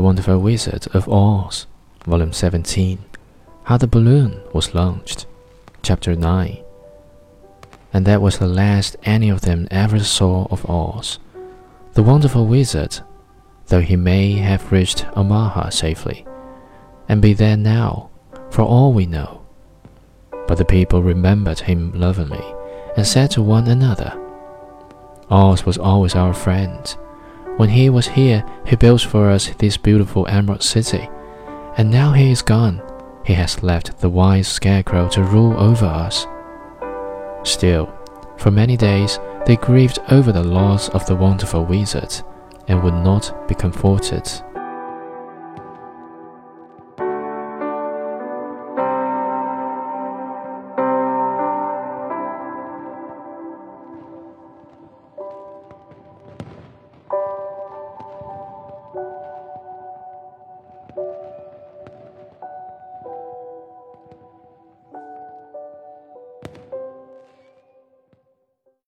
Wonderful Wizard of Oz, Volume 17, How the Balloon Was Launched, Chapter 9. And that was the last any of them ever saw of Oz. The Wonderful Wizard, though he may have reached Omaha safely, and be there now, for all we know. But the people remembered him lovingly and said to one another, Oz was always our friend. When he was here, he built for us this beautiful Emerald City, and now he is gone. He has left the wise Scarecrow to rule over us. Still, for many days they grieved over the loss of the wonderful wizard, and would not be comforted.